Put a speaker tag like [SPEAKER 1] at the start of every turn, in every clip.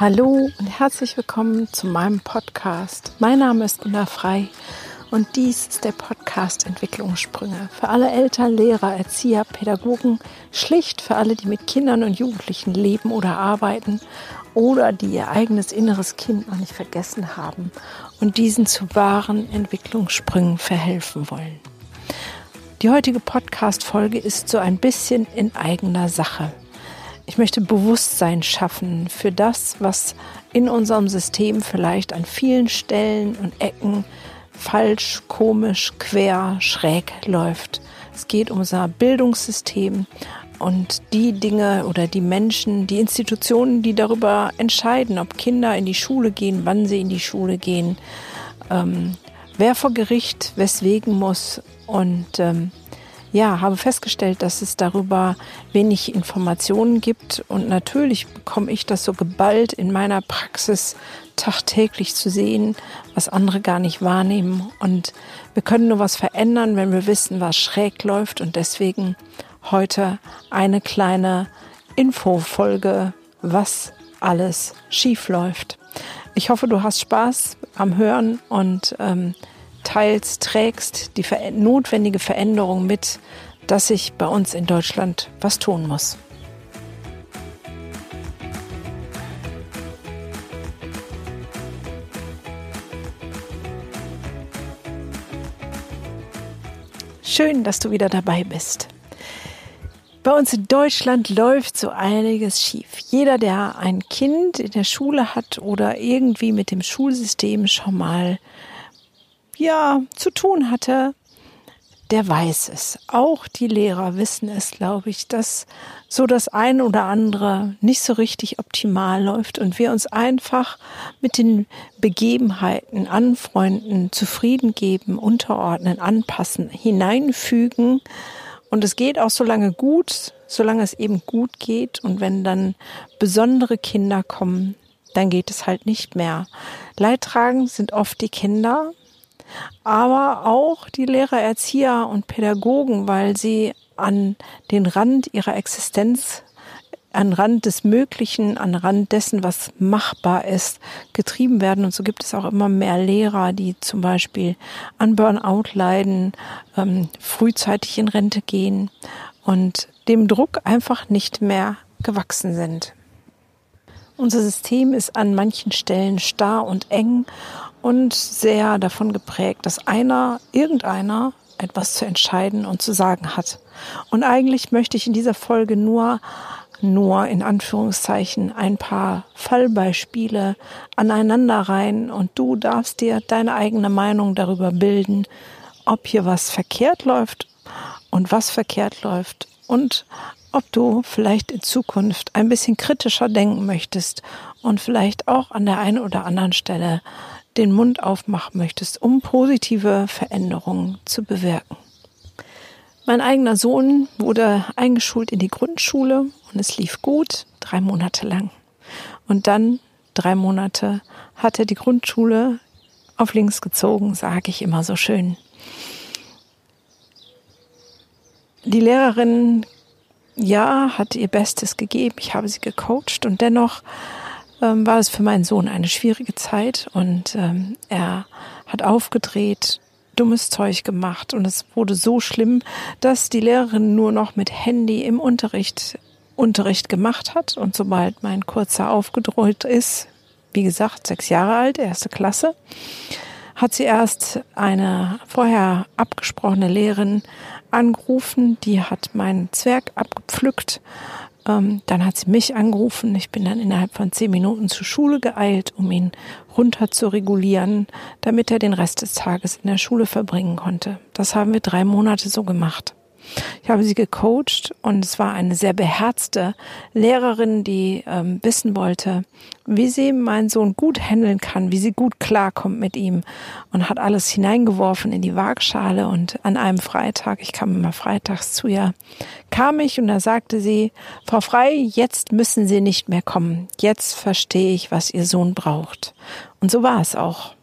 [SPEAKER 1] Hallo und herzlich willkommen zu meinem Podcast. Mein Name ist Gunnar Frei und dies ist der Podcast Entwicklungssprünge für alle Eltern, Lehrer, Erzieher, Pädagogen, schlicht für alle, die mit Kindern und Jugendlichen leben oder arbeiten oder die ihr eigenes inneres Kind noch nicht vergessen haben und diesen zu wahren Entwicklungssprüngen verhelfen wollen. Die heutige Podcast-Folge ist so ein bisschen in eigener Sache. Ich möchte Bewusstsein schaffen für das, was in unserem System vielleicht an vielen Stellen und Ecken falsch, komisch, quer, schräg läuft. Es geht um unser Bildungssystem und die Dinge oder die Menschen, die Institutionen, die darüber entscheiden, ob Kinder in die Schule gehen, wann sie in die Schule gehen, ähm, wer vor Gericht weswegen muss und ähm, ja, habe festgestellt, dass es darüber wenig Informationen gibt. Und natürlich bekomme ich das so geballt in meiner Praxis tagtäglich zu sehen, was andere gar nicht wahrnehmen. Und wir können nur was verändern, wenn wir wissen, was schräg läuft. Und deswegen heute eine kleine Infofolge, was alles schief läuft. Ich hoffe, du hast Spaß am Hören und ähm, teils trägst die notwendige Veränderung mit, dass sich bei uns in Deutschland was tun muss. Schön, dass du wieder dabei bist. Bei uns in Deutschland läuft so einiges schief. Jeder, der ein Kind in der Schule hat oder irgendwie mit dem Schulsystem schon mal ja, zu tun hatte, der weiß es. Auch die Lehrer wissen es, glaube ich, dass so das ein oder andere nicht so richtig optimal läuft und wir uns einfach mit den Begebenheiten anfreunden, zufrieden geben, unterordnen, anpassen, hineinfügen. Und es geht auch so lange gut, solange es eben gut geht. Und wenn dann besondere Kinder kommen, dann geht es halt nicht mehr. Leidtragend sind oft die Kinder, aber auch die Lehrer, Erzieher und Pädagogen, weil sie an den Rand ihrer Existenz, an Rand des Möglichen, an Rand dessen, was machbar ist, getrieben werden. Und so gibt es auch immer mehr Lehrer, die zum Beispiel an Burnout leiden, ähm, frühzeitig in Rente gehen und dem Druck einfach nicht mehr gewachsen sind. Unser System ist an manchen Stellen starr und eng und sehr davon geprägt, dass einer, irgendeiner etwas zu entscheiden und zu sagen hat. Und eigentlich möchte ich in dieser Folge nur, nur in Anführungszeichen ein paar Fallbeispiele aneinander rein und du darfst dir deine eigene Meinung darüber bilden, ob hier was verkehrt läuft und was verkehrt läuft und ob du vielleicht in Zukunft ein bisschen kritischer denken möchtest und vielleicht auch an der einen oder anderen Stelle den Mund aufmachen möchtest, um positive Veränderungen zu bewirken. Mein eigener Sohn wurde eingeschult in die Grundschule und es lief gut, drei Monate lang. Und dann, drei Monate, hat er die Grundschule auf links gezogen, sage ich immer so schön. Die Lehrerin, ja, hat ihr Bestes gegeben. Ich habe sie gecoacht und dennoch ähm, war es für meinen Sohn eine schwierige Zeit und ähm, er hat aufgedreht, dummes Zeug gemacht und es wurde so schlimm, dass die Lehrerin nur noch mit Handy im Unterricht Unterricht gemacht hat und sobald mein Kurzer aufgedreht ist, wie gesagt, sechs Jahre alt, erste Klasse, hat sie erst eine vorher abgesprochene Lehrerin angerufen, die hat meinen Zwerg abgepflückt ähm, dann hat sie mich angerufen. Ich bin dann innerhalb von zehn Minuten zur Schule geeilt, um ihn runter zu regulieren, damit er den Rest des Tages in der Schule verbringen konnte. Das haben wir drei Monate so gemacht. Ich habe sie gecoacht und es war eine sehr beherzte Lehrerin, die ähm, wissen wollte, wie sie meinen Sohn gut handeln kann, wie sie gut klarkommt mit ihm und hat alles hineingeworfen in die Waagschale und an einem Freitag, ich kam immer freitags zu ihr, kam ich und da sagte sie, Frau Frei, jetzt müssen Sie nicht mehr kommen. Jetzt verstehe ich, was Ihr Sohn braucht. Und so war es auch.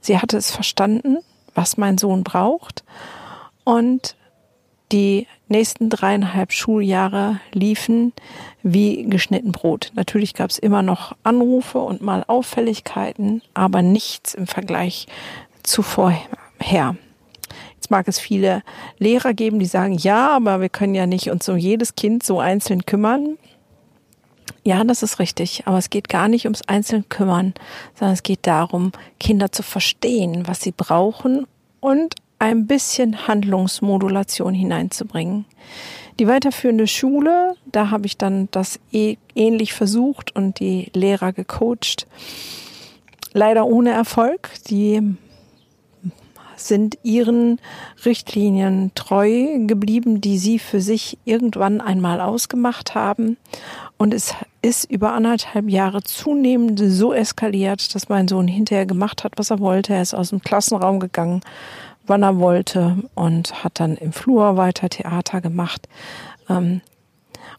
[SPEAKER 1] Sie hatte es verstanden, was mein Sohn braucht und die nächsten dreieinhalb Schuljahre liefen wie geschnitten Brot. Natürlich gab es immer noch Anrufe und mal Auffälligkeiten, aber nichts im Vergleich zu vorher. Jetzt mag es viele Lehrer geben, die sagen, ja, aber wir können ja nicht uns um jedes Kind so einzeln kümmern. Ja, das ist richtig, aber es geht gar nicht ums einzeln kümmern, sondern es geht darum, Kinder zu verstehen, was sie brauchen und ein bisschen Handlungsmodulation hineinzubringen. Die weiterführende Schule, da habe ich dann das eh ähnlich versucht und die Lehrer gecoacht. Leider ohne Erfolg. Die sind ihren Richtlinien treu geblieben, die sie für sich irgendwann einmal ausgemacht haben. Und es ist über anderthalb Jahre zunehmend so eskaliert, dass mein Sohn hinterher gemacht hat, was er wollte. Er ist aus dem Klassenraum gegangen, wann er wollte und hat dann im Flur weiter Theater gemacht. Ähm,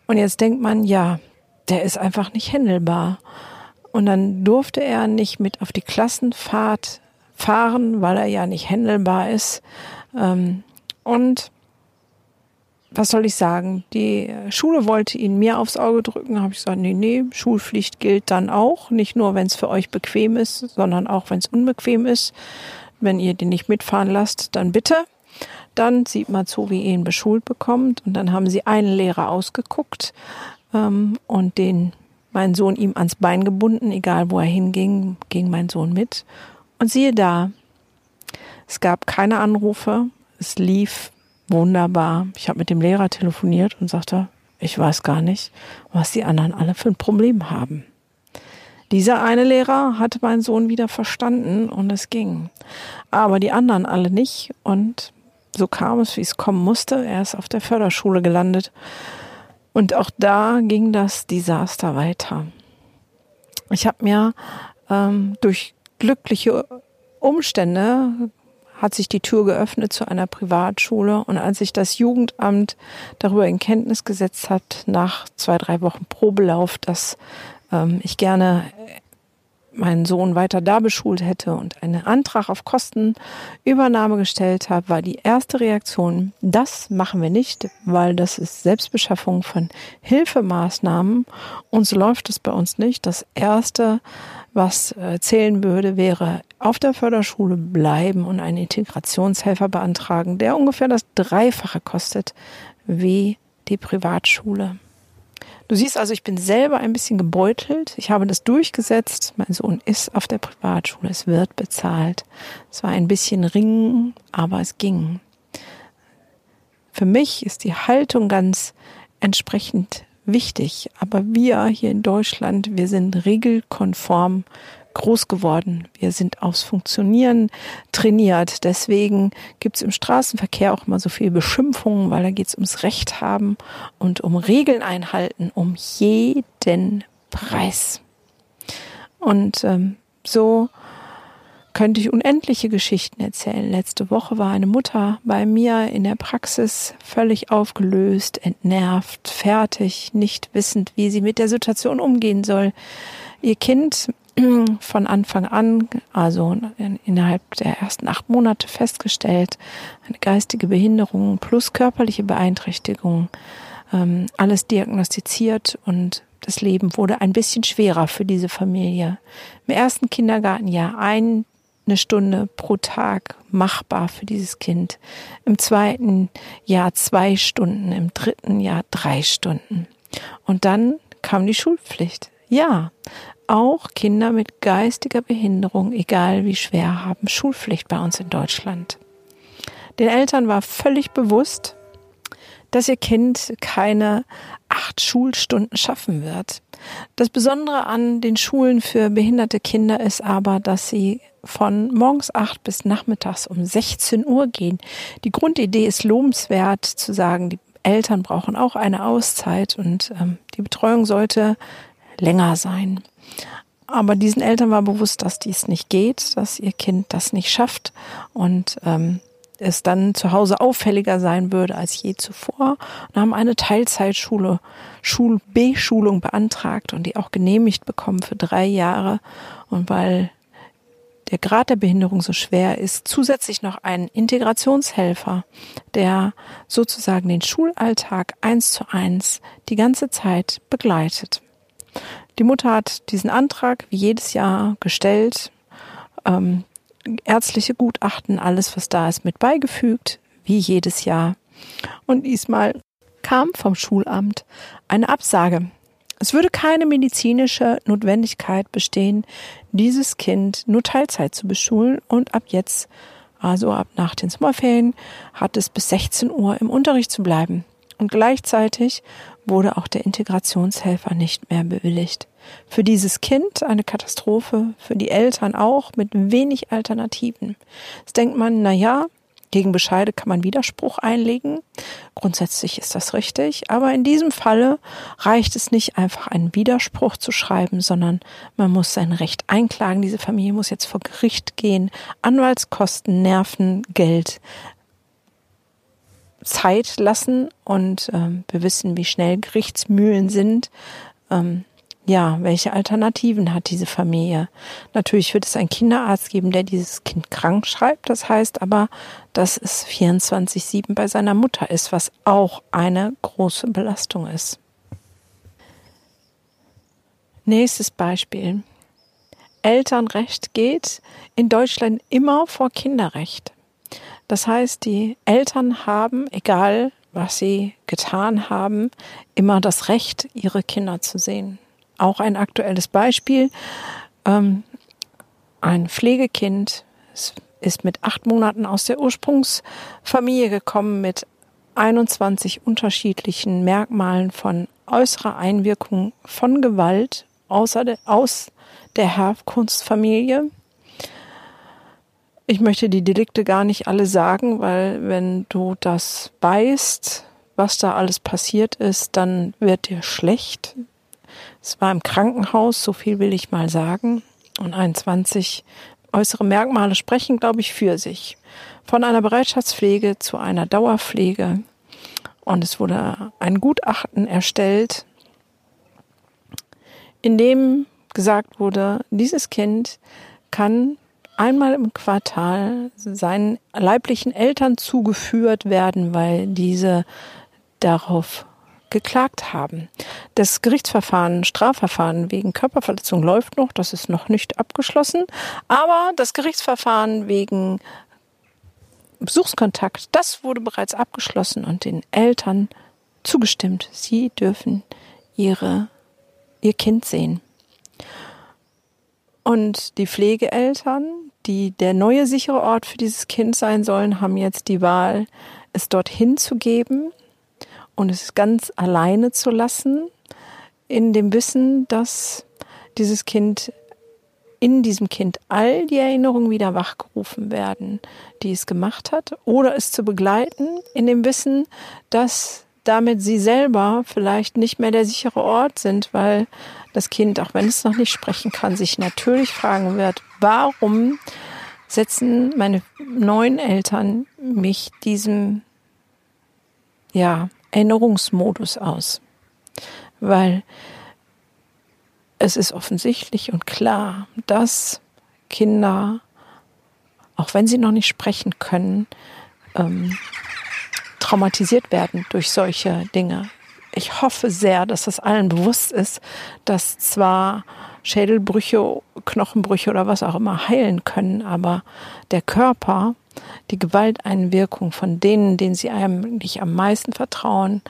[SPEAKER 1] und jetzt denkt man, ja, der ist einfach nicht händelbar. Und dann durfte er nicht mit auf die Klassenfahrt fahren, weil er ja nicht händelbar ist. Ähm, und was soll ich sagen? Die Schule wollte ihn mir aufs Auge drücken. Habe ich gesagt, nee, nee, Schulpflicht gilt dann auch. Nicht nur, wenn es für euch bequem ist, sondern auch, wenn es unbequem ist. Wenn ihr den nicht mitfahren lasst, dann bitte. Dann sieht man zu, wie ihr ihn beschult bekommt. Und dann haben sie einen Lehrer ausgeguckt ähm, und den mein Sohn ihm ans Bein gebunden, egal wo er hinging, ging mein Sohn mit. Und siehe da, es gab keine Anrufe, es lief wunderbar. Ich habe mit dem Lehrer telefoniert und sagte, ich weiß gar nicht, was die anderen alle für ein Problem haben. Dieser eine Lehrer hatte meinen Sohn wieder verstanden und es ging. Aber die anderen alle nicht und so kam es, wie es kommen musste. Er ist auf der Förderschule gelandet und auch da ging das Desaster weiter. Ich habe mir ähm, durch glückliche Umstände hat sich die Tür geöffnet zu einer Privatschule. Und als sich das Jugendamt darüber in Kenntnis gesetzt hat, nach zwei, drei Wochen Probelauf, dass ähm, ich gerne meinen Sohn weiter da beschult hätte und einen Antrag auf Kostenübernahme gestellt habe, war die erste Reaktion, das machen wir nicht, weil das ist Selbstbeschaffung von Hilfemaßnahmen und so läuft es bei uns nicht. Das erste, was äh, zählen würde, wäre auf der Förderschule bleiben und einen Integrationshelfer beantragen, der ungefähr das Dreifache kostet wie die Privatschule. Du siehst also, ich bin selber ein bisschen gebeutelt. Ich habe das durchgesetzt. Mein Sohn ist auf der Privatschule. Es wird bezahlt. Es war ein bisschen Ringen, aber es ging. Für mich ist die Haltung ganz entsprechend wichtig. Aber wir hier in Deutschland, wir sind regelkonform groß geworden. Wir sind aufs Funktionieren trainiert. Deswegen gibt es im Straßenverkehr auch immer so viel Beschimpfungen, weil da geht es ums Recht haben und um Regeln einhalten, um jeden Preis. Und ähm, so könnte ich unendliche Geschichten erzählen. Letzte Woche war eine Mutter bei mir in der Praxis völlig aufgelöst, entnervt, fertig, nicht wissend, wie sie mit der Situation umgehen soll. Ihr Kind von Anfang an, also innerhalb der ersten acht Monate festgestellt, eine geistige Behinderung plus körperliche Beeinträchtigung, ähm, alles diagnostiziert und das Leben wurde ein bisschen schwerer für diese Familie. Im ersten Kindergartenjahr eine Stunde pro Tag machbar für dieses Kind. Im zweiten Jahr zwei Stunden, im dritten Jahr drei Stunden. Und dann kam die Schulpflicht. Ja, auch Kinder mit geistiger Behinderung, egal wie schwer, haben Schulpflicht bei uns in Deutschland. Den Eltern war völlig bewusst, dass ihr Kind keine acht Schulstunden schaffen wird. Das Besondere an den Schulen für behinderte Kinder ist aber, dass sie von morgens acht bis nachmittags um 16 Uhr gehen. Die Grundidee ist lobenswert zu sagen, die Eltern brauchen auch eine Auszeit und ähm, die Betreuung sollte länger sein. Aber diesen Eltern war bewusst, dass dies nicht geht, dass ihr Kind das nicht schafft und ähm, es dann zu Hause auffälliger sein würde als je zuvor und haben eine Teilzeitschule, Schul-B-Schulung beantragt und die auch genehmigt bekommen für drei Jahre. Und weil der Grad der Behinderung so schwer ist, zusätzlich noch einen Integrationshelfer, der sozusagen den Schulalltag eins zu eins die ganze Zeit begleitet. Die Mutter hat diesen Antrag wie jedes Jahr gestellt, ähm, ärztliche Gutachten, alles was da ist, mit beigefügt, wie jedes Jahr. Und diesmal kam vom Schulamt eine Absage. Es würde keine medizinische Notwendigkeit bestehen, dieses Kind nur Teilzeit zu beschulen und ab jetzt, also ab nach den Sommerferien, hat es bis 16 Uhr im Unterricht zu bleiben. Und gleichzeitig wurde auch der Integrationshelfer nicht mehr bewilligt. Für dieses Kind eine Katastrophe, für die Eltern auch mit wenig Alternativen. Jetzt denkt man, na ja, gegen Bescheide kann man Widerspruch einlegen. Grundsätzlich ist das richtig. Aber in diesem Falle reicht es nicht einfach einen Widerspruch zu schreiben, sondern man muss sein Recht einklagen. Diese Familie muss jetzt vor Gericht gehen. Anwaltskosten, Nerven, Geld, Zeit lassen. Und ähm, wir wissen, wie schnell Gerichtsmühlen sind. Ähm, ja, welche Alternativen hat diese Familie? Natürlich wird es einen Kinderarzt geben, der dieses Kind krank schreibt. Das heißt aber, dass es 24-7 bei seiner Mutter ist, was auch eine große Belastung ist. Nächstes Beispiel. Elternrecht geht in Deutschland immer vor Kinderrecht. Das heißt, die Eltern haben, egal was sie getan haben, immer das Recht, ihre Kinder zu sehen auch ein aktuelles Beispiel. Ähm, ein Pflegekind ist mit acht Monaten aus der Ursprungsfamilie gekommen mit 21 unterschiedlichen Merkmalen von äußerer Einwirkung von Gewalt außer de, aus der Herkunftsfamilie. Ich möchte die Delikte gar nicht alle sagen, weil wenn du das weißt, was da alles passiert ist, dann wird dir schlecht. Es war im Krankenhaus, so viel will ich mal sagen. Und 21 äußere Merkmale sprechen, glaube ich, für sich. Von einer Bereitschaftspflege zu einer Dauerpflege. Und es wurde ein Gutachten erstellt, in dem gesagt wurde, dieses Kind kann einmal im Quartal seinen leiblichen Eltern zugeführt werden, weil diese darauf geklagt haben. Das Gerichtsverfahren, Strafverfahren wegen Körperverletzung läuft noch, das ist noch nicht abgeschlossen, aber das Gerichtsverfahren wegen Besuchskontakt, das wurde bereits abgeschlossen und den Eltern zugestimmt. Sie dürfen ihre, ihr Kind sehen. Und die Pflegeeltern, die der neue sichere Ort für dieses Kind sein sollen, haben jetzt die Wahl, es dorthin zu geben und es ganz alleine zu lassen, in dem Wissen, dass dieses Kind in diesem Kind all die Erinnerungen wieder wachgerufen werden, die es gemacht hat, oder es zu begleiten, in dem Wissen, dass damit sie selber vielleicht nicht mehr der sichere Ort sind, weil das Kind, auch wenn es noch nicht sprechen kann, sich natürlich fragen wird, warum setzen meine neuen Eltern mich diesem, ja, Erinnerungsmodus aus, weil es ist offensichtlich und klar, dass Kinder, auch wenn sie noch nicht sprechen können, ähm, traumatisiert werden durch solche Dinge. Ich hoffe sehr, dass das allen bewusst ist, dass zwar Schädelbrüche, Knochenbrüche oder was auch immer heilen können, aber der Körper die Gewalteinwirkung von denen, denen sie eigentlich am meisten vertrauen,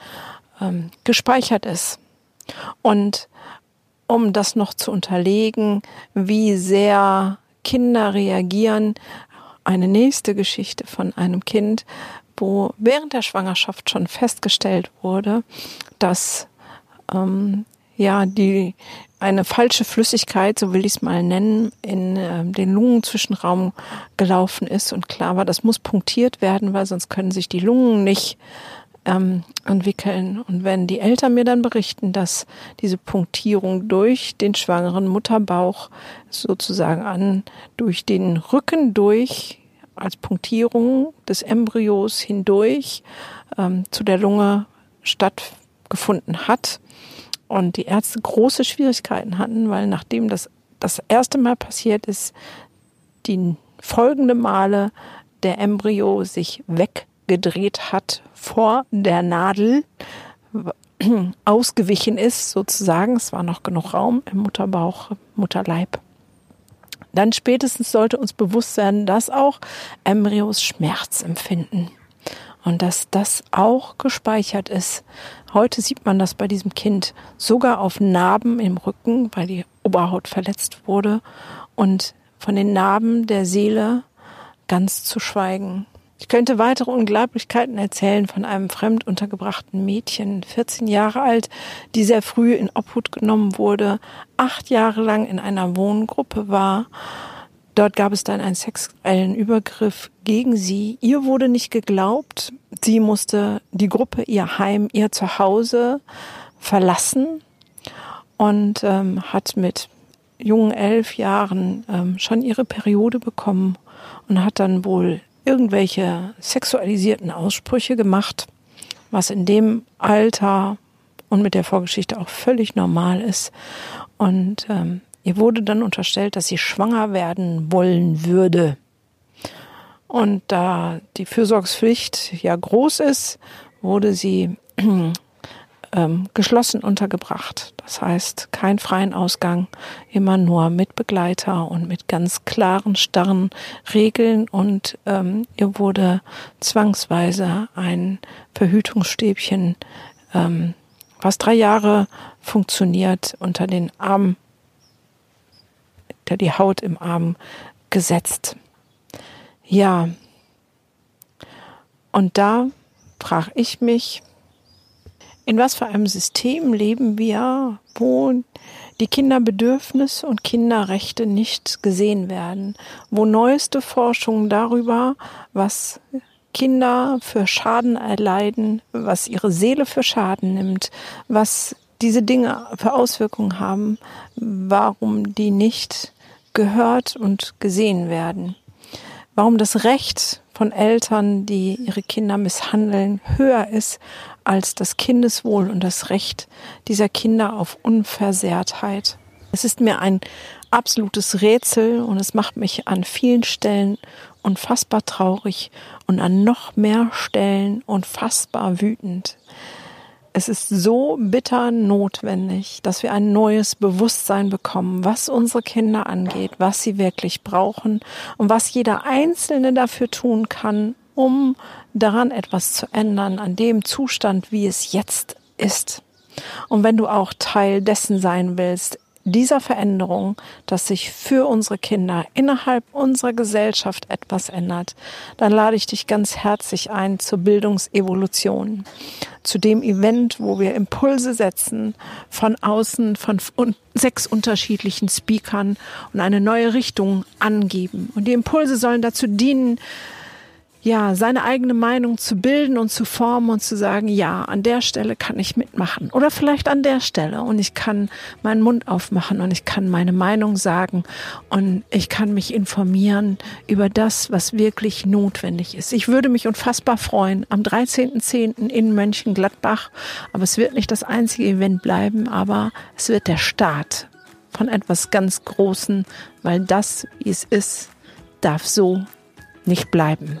[SPEAKER 1] ähm, gespeichert ist. Und um das noch zu unterlegen, wie sehr Kinder reagieren, eine nächste Geschichte von einem Kind, wo während der Schwangerschaft schon festgestellt wurde, dass ähm, ja die eine falsche Flüssigkeit, so will ich es mal nennen, in äh, den Lungenzwischenraum gelaufen ist. Und klar war, das muss punktiert werden, weil sonst können sich die Lungen nicht ähm, entwickeln. Und wenn die Eltern mir dann berichten, dass diese Punktierung durch den schwangeren Mutterbauch sozusagen an, durch den Rücken durch, als Punktierung des Embryos hindurch ähm, zu der Lunge stattgefunden hat, und die Ärzte große Schwierigkeiten hatten, weil nachdem das das erste Mal passiert ist, die folgende Male der Embryo sich weggedreht hat vor der Nadel, ausgewichen ist sozusagen. Es war noch genug Raum im Mutterbauch, Mutterleib. Dann spätestens sollte uns bewusst werden, dass auch Embryos Schmerz empfinden und dass das auch gespeichert ist. Heute sieht man das bei diesem Kind sogar auf Narben im Rücken, weil die Oberhaut verletzt wurde und von den Narben der Seele ganz zu schweigen. Ich könnte weitere Unglaublichkeiten erzählen von einem fremd untergebrachten Mädchen, 14 Jahre alt, die sehr früh in Obhut genommen wurde, acht Jahre lang in einer Wohngruppe war. Dort gab es dann einen sexuellen Übergriff gegen sie. Ihr wurde nicht geglaubt. Sie musste die Gruppe, ihr Heim, ihr Zuhause verlassen und ähm, hat mit jungen elf Jahren ähm, schon ihre Periode bekommen und hat dann wohl irgendwelche sexualisierten Aussprüche gemacht, was in dem Alter und mit der Vorgeschichte auch völlig normal ist. Und ähm, ihr wurde dann unterstellt, dass sie schwanger werden wollen würde. Und da die Fürsorgspflicht ja groß ist, wurde sie ähm, geschlossen untergebracht. Das heißt, kein freien Ausgang, immer nur mit Begleiter und mit ganz klaren, starren Regeln. Und ähm, ihr wurde zwangsweise ein Verhütungsstäbchen, ähm, was drei Jahre funktioniert, unter den Arm, der die Haut im Arm gesetzt. Ja, und da frage ich mich, in was für einem System leben wir, wo die Kinderbedürfnisse und Kinderrechte nicht gesehen werden, wo neueste Forschung darüber, was Kinder für Schaden erleiden, was ihre Seele für Schaden nimmt, was diese Dinge für Auswirkungen haben, warum die nicht gehört und gesehen werden. Warum das Recht von Eltern, die ihre Kinder misshandeln, höher ist als das Kindeswohl und das Recht dieser Kinder auf Unversehrtheit. Es ist mir ein absolutes Rätsel und es macht mich an vielen Stellen unfassbar traurig und an noch mehr Stellen unfassbar wütend. Es ist so bitter notwendig, dass wir ein neues Bewusstsein bekommen, was unsere Kinder angeht, was sie wirklich brauchen und was jeder Einzelne dafür tun kann, um daran etwas zu ändern, an dem Zustand, wie es jetzt ist. Und wenn du auch Teil dessen sein willst, dieser Veränderung, dass sich für unsere Kinder innerhalb unserer Gesellschaft etwas ändert, dann lade ich dich ganz herzlich ein zur Bildungsevolution, zu dem Event, wo wir Impulse setzen von außen, von sechs unterschiedlichen Speakern und eine neue Richtung angeben. Und die Impulse sollen dazu dienen, ja, seine eigene Meinung zu bilden und zu formen und zu sagen, ja, an der Stelle kann ich mitmachen oder vielleicht an der Stelle und ich kann meinen Mund aufmachen und ich kann meine Meinung sagen und ich kann mich informieren über das, was wirklich notwendig ist. Ich würde mich unfassbar freuen am 13.10. in Mönchengladbach, aber es wird nicht das einzige Event bleiben, aber es wird der Start von etwas ganz Großen, weil das, wie es ist, darf so nicht bleiben.